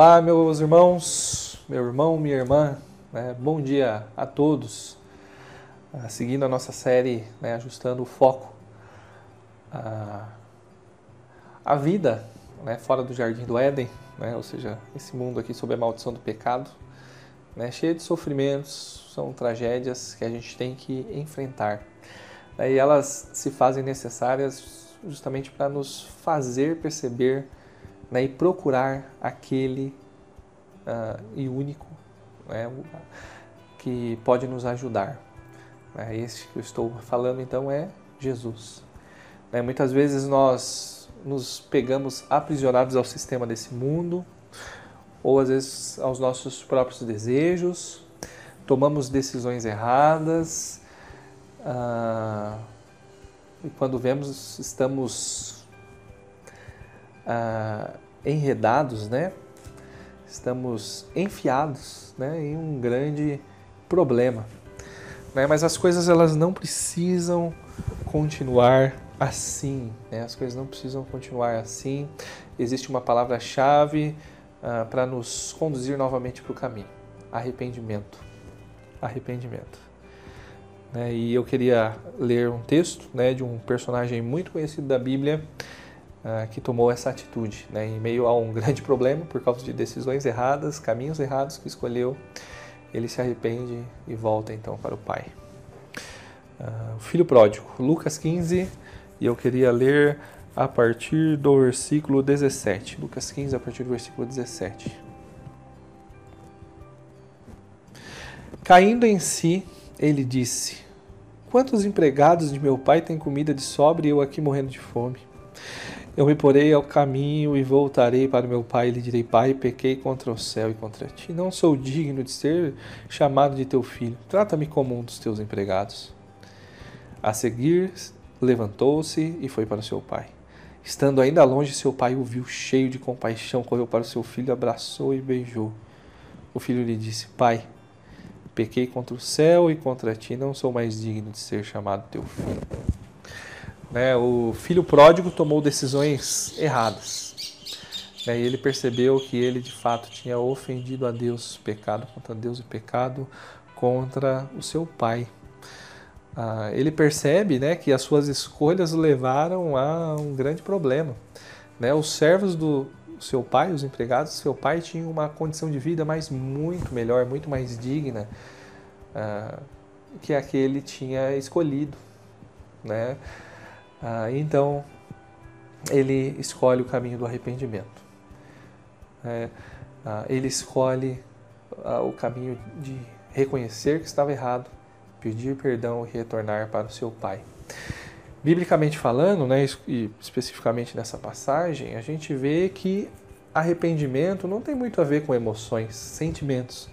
Olá, meus irmãos, meu irmão, minha irmã, né? bom dia a todos. Ah, seguindo a nossa série, né, ajustando o foco, ah, a vida né, fora do jardim do Éden, né, ou seja, esse mundo aqui sob a maldição do pecado, né, cheio de sofrimentos, são tragédias que a gente tem que enfrentar. Né, e elas se fazem necessárias justamente para nos fazer perceber né, e procurar aquele uh, e único né, que pode nos ajudar. Né, esse que eu estou falando então é Jesus. Né, muitas vezes nós nos pegamos aprisionados ao sistema desse mundo, ou às vezes aos nossos próprios desejos, tomamos decisões erradas, uh, e quando vemos estamos ah, enredados, né? Estamos enfiados né, em um grande problema. Né? Mas as coisas elas não precisam continuar assim. Né? As coisas não precisam continuar assim. Existe uma palavra-chave ah, para nos conduzir novamente para o caminho: arrependimento. Arrependimento. Né? E eu queria ler um texto né, de um personagem muito conhecido da Bíblia que tomou essa atitude, né, em meio a um grande problema por causa de decisões erradas, caminhos errados que escolheu, ele se arrepende e volta então para o Pai. Uh, o filho pródigo, Lucas 15, e eu queria ler a partir do versículo 17. Lucas 15, a partir do versículo 17. Caindo em si, ele disse: Quantos empregados de meu pai têm comida de sobra e eu aqui morrendo de fome? Eu me porei ao caminho e voltarei para meu pai e lhe direi: Pai, pequei contra o céu e contra ti. Não sou digno de ser chamado de teu filho. Trata-me como um dos teus empregados. A seguir, levantou-se e foi para seu pai. Estando ainda longe, seu pai o viu cheio de compaixão, correu para seu filho, abraçou e beijou. O filho lhe disse: Pai, pequei contra o céu e contra ti, não sou mais digno de ser chamado teu filho. Né, o filho pródigo tomou decisões erradas. Né, e ele percebeu que ele de fato tinha ofendido a Deus, pecado contra Deus e pecado contra o seu pai. Ah, ele percebe né, que as suas escolhas levaram a um grande problema. Né, os servos do seu pai, os empregados do seu pai, tinham uma condição de vida mais muito melhor, muito mais digna ah, que a que ele tinha escolhido. Né? Ah, então, ele escolhe o caminho do arrependimento. É, ah, ele escolhe ah, o caminho de reconhecer que estava errado, pedir perdão e retornar para o seu pai. Biblicamente falando, né, e especificamente nessa passagem, a gente vê que arrependimento não tem muito a ver com emoções, sentimentos.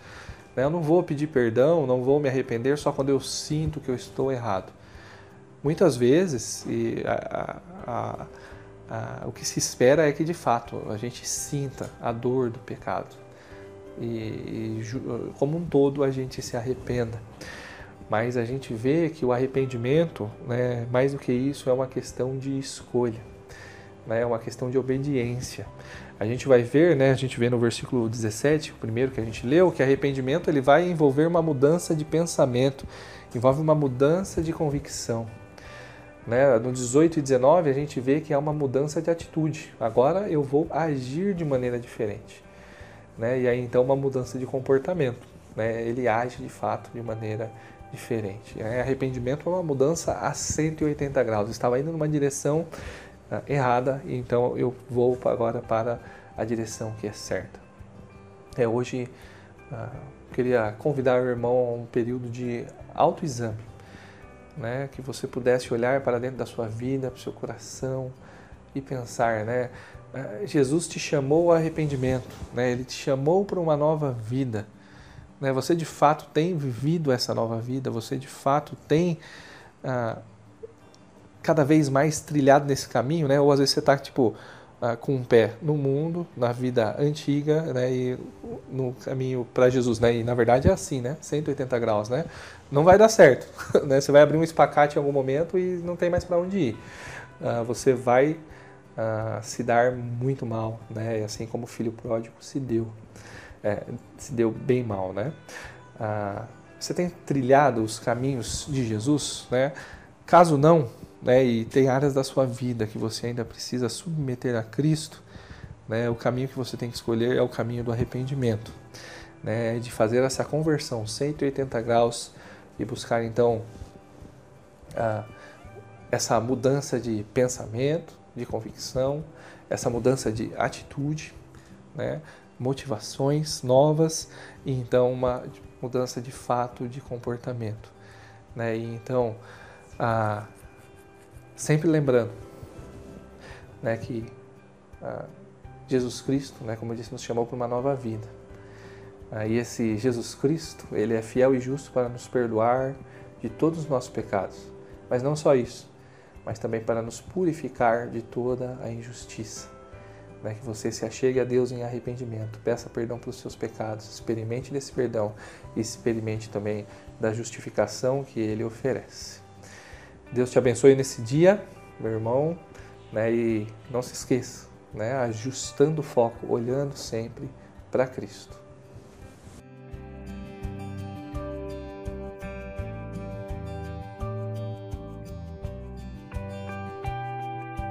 Né? Eu não vou pedir perdão, não vou me arrepender só quando eu sinto que eu estou errado. Muitas vezes, a, a, a, o que se espera é que de fato a gente sinta a dor do pecado e, e como um todo a gente se arrependa. Mas a gente vê que o arrependimento, né, mais do que isso, é uma questão de escolha, né, é uma questão de obediência. A gente vai ver, né, a gente vê no versículo 17, o primeiro que a gente leu, que arrependimento ele vai envolver uma mudança de pensamento, envolve uma mudança de convicção. Né? No 18 e 19 a gente vê que há uma mudança de atitude. Agora eu vou agir de maneira diferente. Né? E aí então uma mudança de comportamento. Né? Ele age de fato de maneira diferente. É, arrependimento é uma mudança a 180 graus. Estava indo numa direção uh, errada, então eu vou agora para a direção que é certa. É, hoje uh, queria convidar o irmão a um período de autoexame né? Que você pudesse olhar para dentro da sua vida, para o seu coração e pensar, né? Eh, Jesus te chamou ao arrependimento, né? Ele te chamou para uma nova vida, né? Você de fato tem vivido essa nova vida, você de fato tem ah, cada vez mais trilhado nesse caminho, né? Ou às vezes você está tipo ah, com um pé no mundo, na vida antiga, né, e no caminho para Jesus, né? E na verdade é assim, né? 180 graus, né? Não vai dar certo, né? Você vai abrir um espacate em algum momento e não tem mais para onde ir. Ah, você vai uh, se dar muito mal, né? Assim como o filho pródigo se deu, é, se deu bem mal, né? Uh, você tem trilhado os caminhos de Jesus, né? Caso não, né, e tem áreas da sua vida que você ainda precisa submeter a Cristo, né, o caminho que você tem que escolher é o caminho do arrependimento, né, de fazer essa conversão 180 graus e buscar então a, essa mudança de pensamento, de convicção, essa mudança de atitude, né, motivações novas e então uma mudança de fato de comportamento. Né? E então, a, sempre lembrando né, que a, Jesus Cristo, né, como eu disse, nos chamou para uma nova vida. E esse Jesus Cristo, ele é fiel e justo para nos perdoar de todos os nossos pecados. Mas não só isso, mas também para nos purificar de toda a injustiça. Né? Que você se achegue a Deus em arrependimento, peça perdão pelos seus pecados, experimente desse perdão e experimente também da justificação que Ele oferece. Deus te abençoe nesse dia, meu irmão, né? e não se esqueça, né? ajustando o foco, olhando sempre para Cristo.